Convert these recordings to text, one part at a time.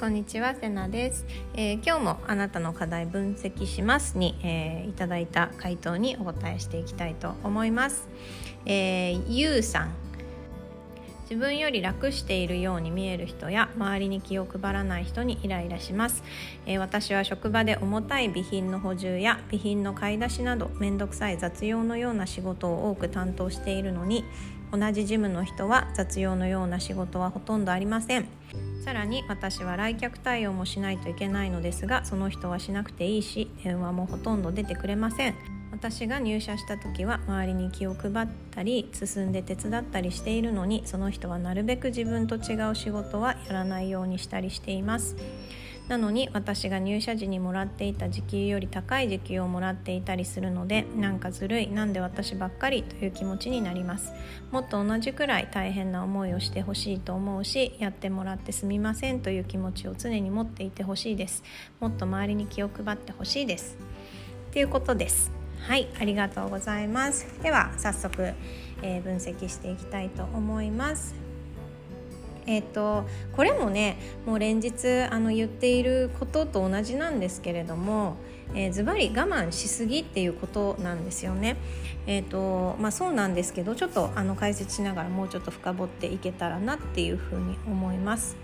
こんにちはセナです、えー、今日もあなたの課題分析しますに、えー、いただいた回答にお答えしていきたいと思います、えー、ゆうさん。自分より楽しているように見える人や周りに気を配らない人にイライラします、えー、私は職場で重たい備品の補充や備品の買い出しなど面倒くさい雑用のような仕事を多く担当しているのに同じジムの人は雑用のような仕事はほとんどありません。さらに私は来客対応もしないといけないのですがその人はしなくていいし電話もほとんど出てくれません。私が入社した時は周りに気を配ったり進んで手伝ったりしているのにその人はなるべく自分と違う仕事はやらないようにしたりしています。なのに私が入社時にもらっていた時給より高い時給をもらっていたりするのでなんかずるいなんで私ばっかりという気持ちになります。もっと同じくらい大変な思いをしてほしいと思うしやってもらってすみませんという気持ちを常に持っていてほしいです。もっと周りに気を配ってほしいです。ということです。はいありがとうございますでは早速、えー、分析していきたいと思いますえーと、これもねもう連日あの言っていることと同じなんですけれどもズバリ我慢しすぎっていうことなんですよね。えーとまあ、そうなんですけどちょっとあの解説しながらもうちょっと深掘っていけたらなっていうふうに思います。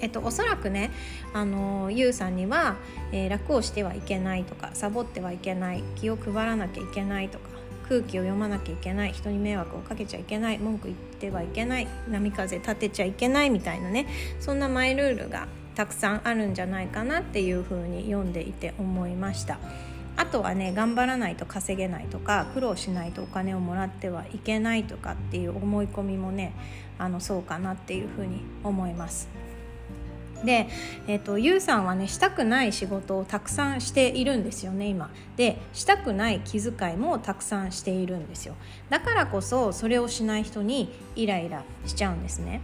えっと、おそらくねあのゆうさんには、えー、楽をしてはいけないとかサボってはいけない気を配らなきゃいけないとか空気を読まなきゃいけない人に迷惑をかけちゃいけない文句言ってはいけない波風立てちゃいけないみたいなねそんなマイルールがたくさんあるんじゃないかなっていうふうに読んでいて思いました。あとはね頑張らないと稼げないとか苦労しないとお金をもらってはいけないとかっていう思い込みもねあのそうかなっていうふうに思います。で、えーと、ゆうさんはねしたくない仕事をたくさんしているんですよね今。でしたくない気遣いもたくさんしているんですよ。だからこそそれをしない人にイライラしちゃうんですね。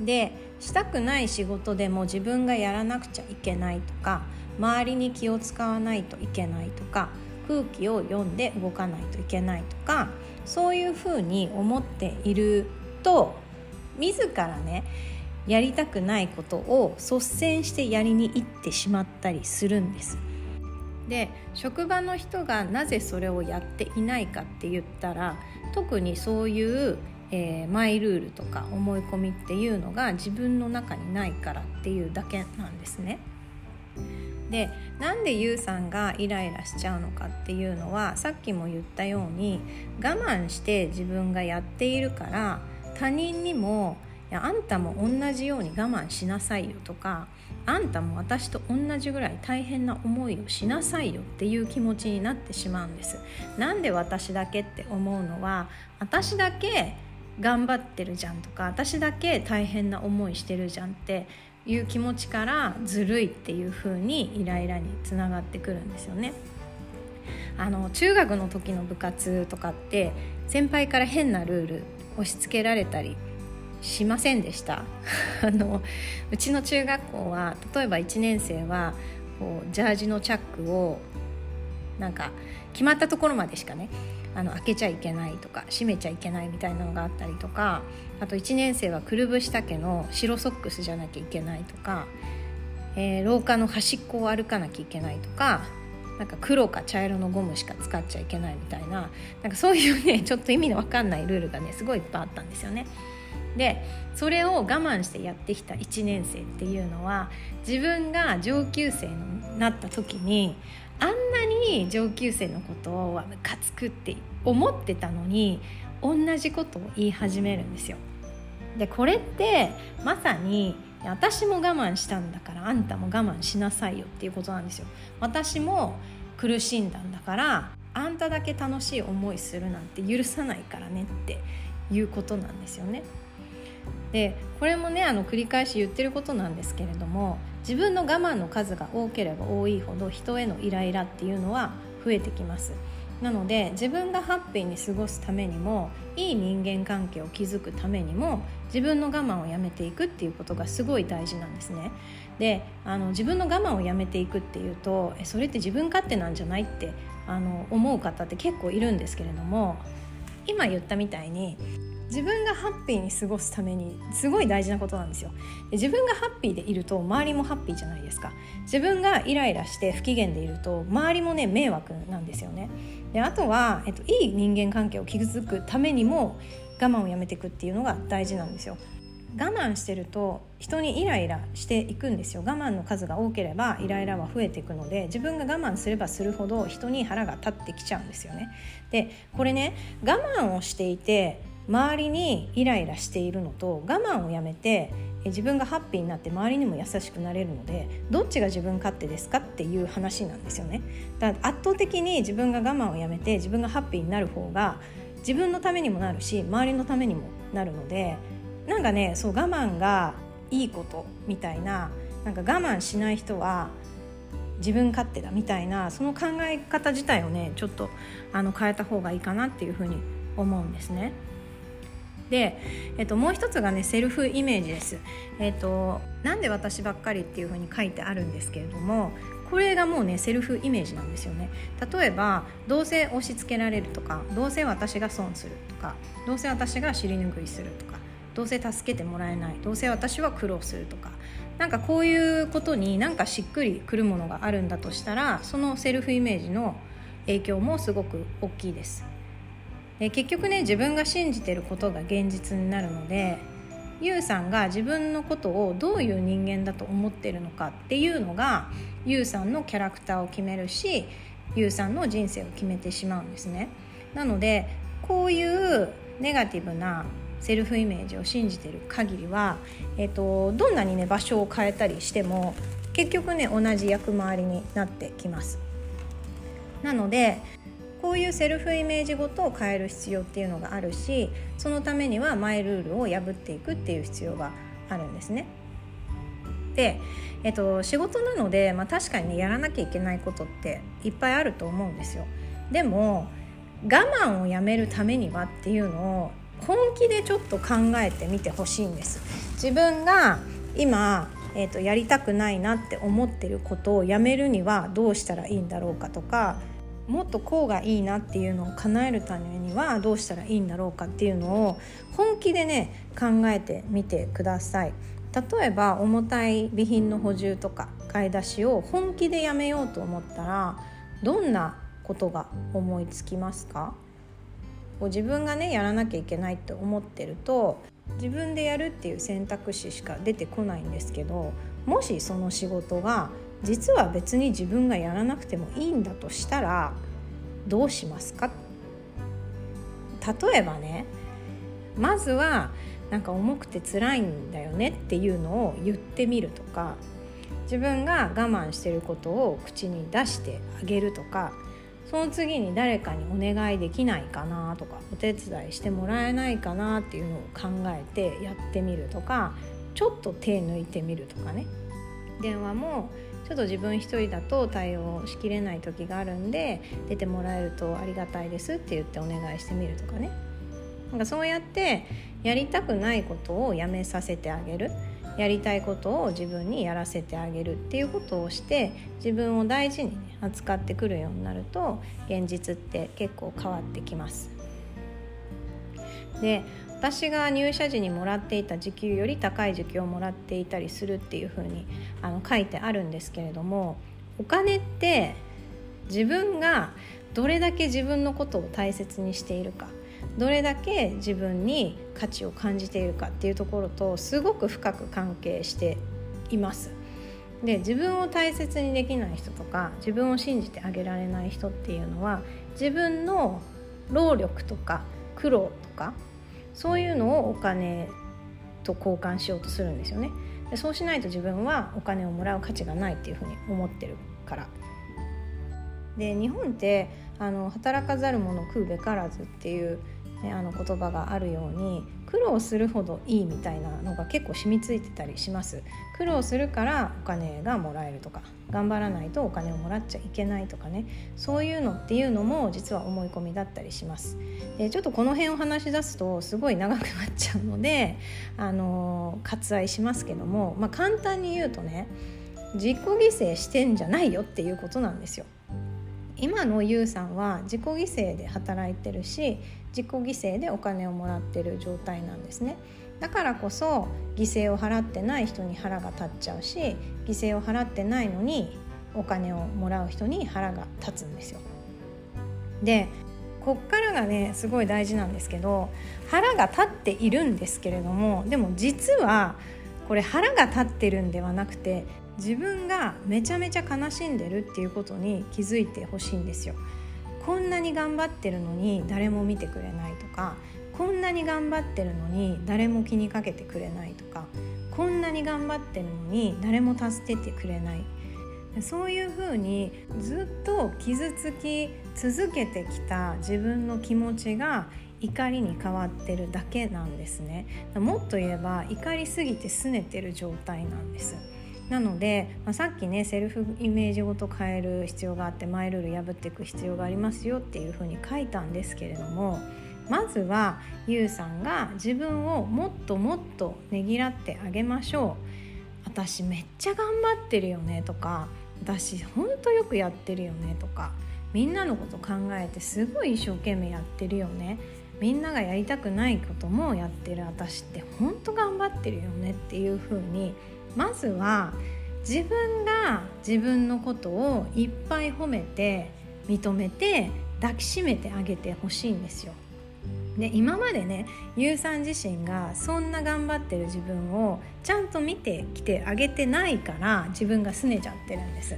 でしたくない仕事でも自分がやらなくちゃいけないとか周りに気を使わないといけないとか空気を読んで動かないといけないとかそういうふうに思っていると自らねやりたくないことを率先してやりに行ってしまったりするんです。で職場の人がなぜそれをやっていないかって言ったら特にそういう、えー、マイルールとか思い込みっていうのが自分の中にないからっていうだけなんですね。でなんでゆうさんがイライラしちゃうのかっていうのはさっきも言ったように我慢して自分がやっているから他人にもやあんたも同じように我慢しなさいよとかあんたも私と同じぐらい大変な思いをしなさいよっていう気持ちになってしまうんですなんで私だけって思うのは私だけ頑張ってるじゃんとか私だけ大変な思いしてるじゃんっていう気持ちからずるいっていう風にイライラにつながってくるんですよね。あの中学の時の部活とかって先輩から変なルール押し付けられたりしませんでした あのうちの中学校は例えば1年生はこうジャージのチャックをなんか決まったところまでしかねあの開けちゃいけないとか閉めちゃいけないみたいなのがあったりとかあと1年生はくるぶし丈の白ソックスじゃなきゃいけないとか、えー、廊下の端っこを歩かなきゃいけないとかなんか黒か茶色のゴムしか使っちゃいけないみたいななんかそういうねちょっと意味の分かんないルールがねすごいいっぱいあったんですよね。でそれを我慢してやってきた1年生っていうのは自分が上級生になった時にあんなに上級生のことをムカつくって思ってたのに同じことを言い始めるんですよ。でこれってまさに私も我慢したんだからあんたも我慢しなさいよっていうことなんですよ。私も苦しんだんだからあんただけ楽しい思いするなんて許さないからねっていうことなんですよね。でこれもねあの繰り返し言ってることなんですけれども自分の我慢の数が多ければ多いほど人へのイライラっていうのは増えてきます。なので自分がハッピーに過ごすためにもいい人間関係を築くためにも自分の我慢をやめていくっていうことがすごい大事なんですね。であの自分の我慢をやめていくっていうとえそれって自分勝手なんじゃないってあの思う方って結構いるんですけれども今言ったみたいに自分がハッピーに過ごすためにすごい大事なことなんですよ。で自分がハッピーでいると周りもハッピーじゃないですか。自分がイライラして不機嫌でいると周りもね迷惑なんですよね。であとは、えっと、いい人間関係を築くためにも我慢をやめていくっていうのが大事なんですよ。我慢してると人にイライラしていくんですよ。我慢の数が多ければイライラは増えていくので自分が我慢すればするほど人に腹が立ってきちゃうんですよね。でこれね我慢をしていて周りにイライラしているのと我慢をやめて自分がハッピーになって周りにも優しくなれるのでどっちが自分勝手ですかっていう話なんですよねだから圧倒的に自分が我慢をやめて自分がハッピーになる方が自分のためにもなるし周りのためにもなるのでなんかねそう我慢がいいことみたいななんか我慢しない人は自分勝手だみたいなその考え方自体をねちょっとあの変えた方がいいかなっていうふうに思うんですね。で、えっと、もう一つがねセルフイメージです。えっと、なんで私ばっかりっていうふうに書いてあるんですけれどもこれがもうねセルフイメージなんですよね例えばどうせ押し付けられるとかどうせ私が損するとかどうせ私が尻拭いするとかどうせ助けてもらえないどうせ私は苦労するとかなんかこういうことになんかしっくりくるものがあるんだとしたらそのセルフイメージの影響もすごく大きいですで結局ね自分が信じてることが現実になるのでゆうさんが自分のことをどういう人間だと思ってるのかっていうのがゆうさんのキャラクターを決めるしゆうさんの人生を決めてしまうんですね。なのでこういうネガティブなセルフイメージを信じてる限りは、えーと、どんなにね場所を変えたりしても結局ね同じ役回りになってきます。なのでこういうセルフイメージごとを変える必要っていうのがあるしそのためにはマイルールを破っていくっていう必要があるんですね。で、えっと、仕事なので、まあ、確かにねやらなきゃいけないことっていっぱいあると思うんですよ。でも我慢をやめるためにはっていうのを本気でちょっと考えてみてほしいんです。自分が今えーとやりたくないなって思ってることをやめるにはどうしたらいいんだろうかとかもっとこうがいいなっていうのを叶えるためにはどうしたらいいんだろうかっていうのを本気でね考えてみてください。例えば重たい備品の補充とか買い出しを本気でやめようと思ったらどんなことが思いつきますか？こう自分がねやらなきゃいけないって思ってると自分でやるっていう選択肢しか出てこないんですけどもしその仕事が実は別に自分がやらなくてもいいんだとしたらどうしますか？例えばねまずはなんか重くて辛いんだよねっていうのを言ってみるとか自分が我慢してることを口に出してあげるとかその次に誰かにお願いできないかなとかお手伝いしてもらえないかなっていうのを考えてやってみるとかちょっと手抜いてみるとかね。電話もちょっと自分一人だと対応しきれない時があるんで出てもらえるとありがたいですって言ってお願いしてみるとかねなんかそうやってやりたくないことをやめさせてあげるやりたいことを自分にやらせてあげるっていうことをして自分を大事に、扱ってくるようになると現実って結構変わってきます。で私が入社時にもらっていた時給より高い時給をもらっていたりするっていうふうにあの書いてあるんですけれどもお金って自分がどれだけ自分のことを大切にしているかどれだけ自分に価値を感じているかっていうところとすごく深く関係しています。で自分を大切にできない人とか自分を信じてあげられない人っていうのは自分の労力とか苦労とかそういうのをお金と交換しようとするんですよね。でそうしないと自分はお金をもらう価値がないっていうふうに思ってるから。で日本ってあの働かざる者食うべからずっていう、ね、あの言葉があるように苦労するほどいいみたいなのが結構染みついてたりします。苦労するからお金がもらえるとか頑張らないとお金をもらっちゃいけないとかね。そういうのっていうのも実は思い込みだったりします。でちょっとこの辺を話し出すとすごい長くなっちゃうのであの割愛しますけども、まあ、簡単に言うとね自己犠牲してんじゃないよっていうことなんですよ。今のゆうさんは自己犠牲で働いてるし自己犠牲でお金をもらってる状態なんですねだからこそ犠牲を払ってない人に腹が立っちゃうし犠牲を払ってないのにお金をもらう人に腹が立つんですよでこっからがねすごい大事なんですけど腹が立っているんですけれどもでも実はこれ腹が立ってるんではなくて自分がめちゃめちゃ悲しんでるっていうことに気づいてほしいんですよ。こんなに頑張ってるのに誰も見てくれないとかこんなに頑張ってるのに誰も気にかけてくれないとかこんなに頑張ってるのに誰も助けてくれない。そういうふうにずっと傷つき続けてきた自分の気持ちが怒りに変わってるだけなんですね。もっと言えば怒りすぎて拗ねてる状態なんです。なので、まあ、さっきねセルフイメージごと変える必要があってマイルール破っていく必要がありますよっていうふうに書いたんですけれどもまずはゆうさんが自分をもっともっとねぎらってあげましょう。私めっちゃ頑張ってるよねとか私ほんとよくやってるよねとかみんなのこと考えてすごい一生懸命やってるよね。みんながやりたくないこともやってる私ってほんと頑張ってるよねっていう風にまずは自分が自分のことをいっぱい褒めて認めて抱きしめてあげてほしいんですよ。で今までねゆうさん自身がそんな頑張ってる自分をちゃんと見てきてあげてないから自分が拗ねちゃってるんです。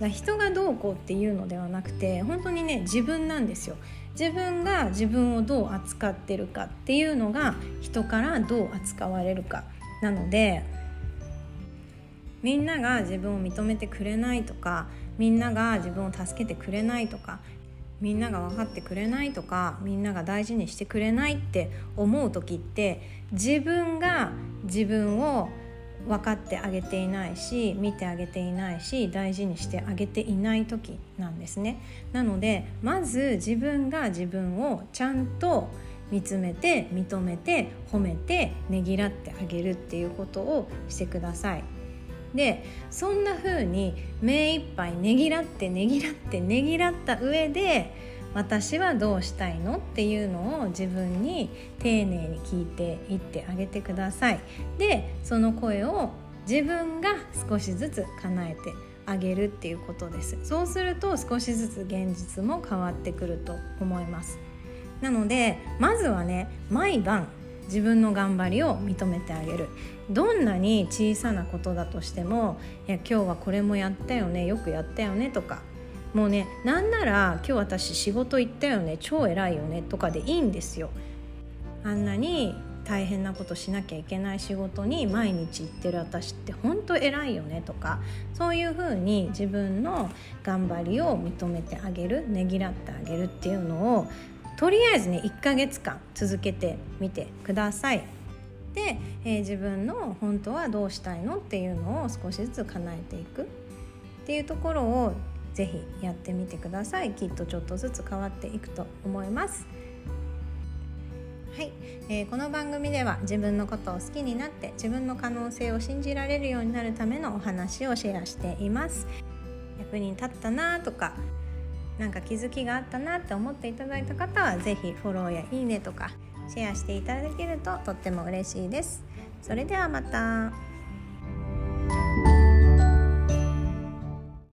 だ人がどうこうっていうのではなくて本当にね自分なんですよ自分が自分をどう扱ってるかっていうのが人からどう扱われるかなのでみんなが自分を認めてくれないとかみんなが自分を助けてくれないとかみんなが分かってくれないとかみんなが大事にしてくれないって思う時って自分が自分を分かってあげていないし見てあげていないし大事にしてあげていない時なんですね。なのでまず自分が自分をちゃんと見つめて認めて褒めてねぎらってあげるっていうことをしてください。でそんな風に目いっぱいねぎらってねぎらってねぎらった上で私はどうしたいのっていうのを自分に丁寧に聞いていってあげてください。でその声を自分が少しずつ叶えてあげるっていうことです。そうすると少しずつ現実も変わってくると思います。なのでまずはね毎晩自分の頑張りを認めてあげるどんなに小さなことだとしても「いや今日はこれもやったよねよくやったよね」とかもうねなんなら「今日私仕事行ったよね超偉いよね」とかでいいんですよ。あんなに大変なことしなきゃいけない仕事に毎日行ってる私って本当偉いよねとかそういうふうに自分の頑張りを認めてあげるねぎらってあげるっていうのをとりあえずね1ヶ月間続けてみてください。で、えー、自分の本当はどうしたいのっていうのを少しずつ叶えていくっていうところをぜひやってみてください。きっとちょっとずつ変わっていくと思います。はい、えー、この番組では自分のことを好きになって自分の可能性を信じられるようになるためのお話をシェアしています。役に立ったなとかなんか気づきがあったなって思っていただいた方は是非フォローやいいねとかシェアしていただけるととっても嬉しいです。それではまた。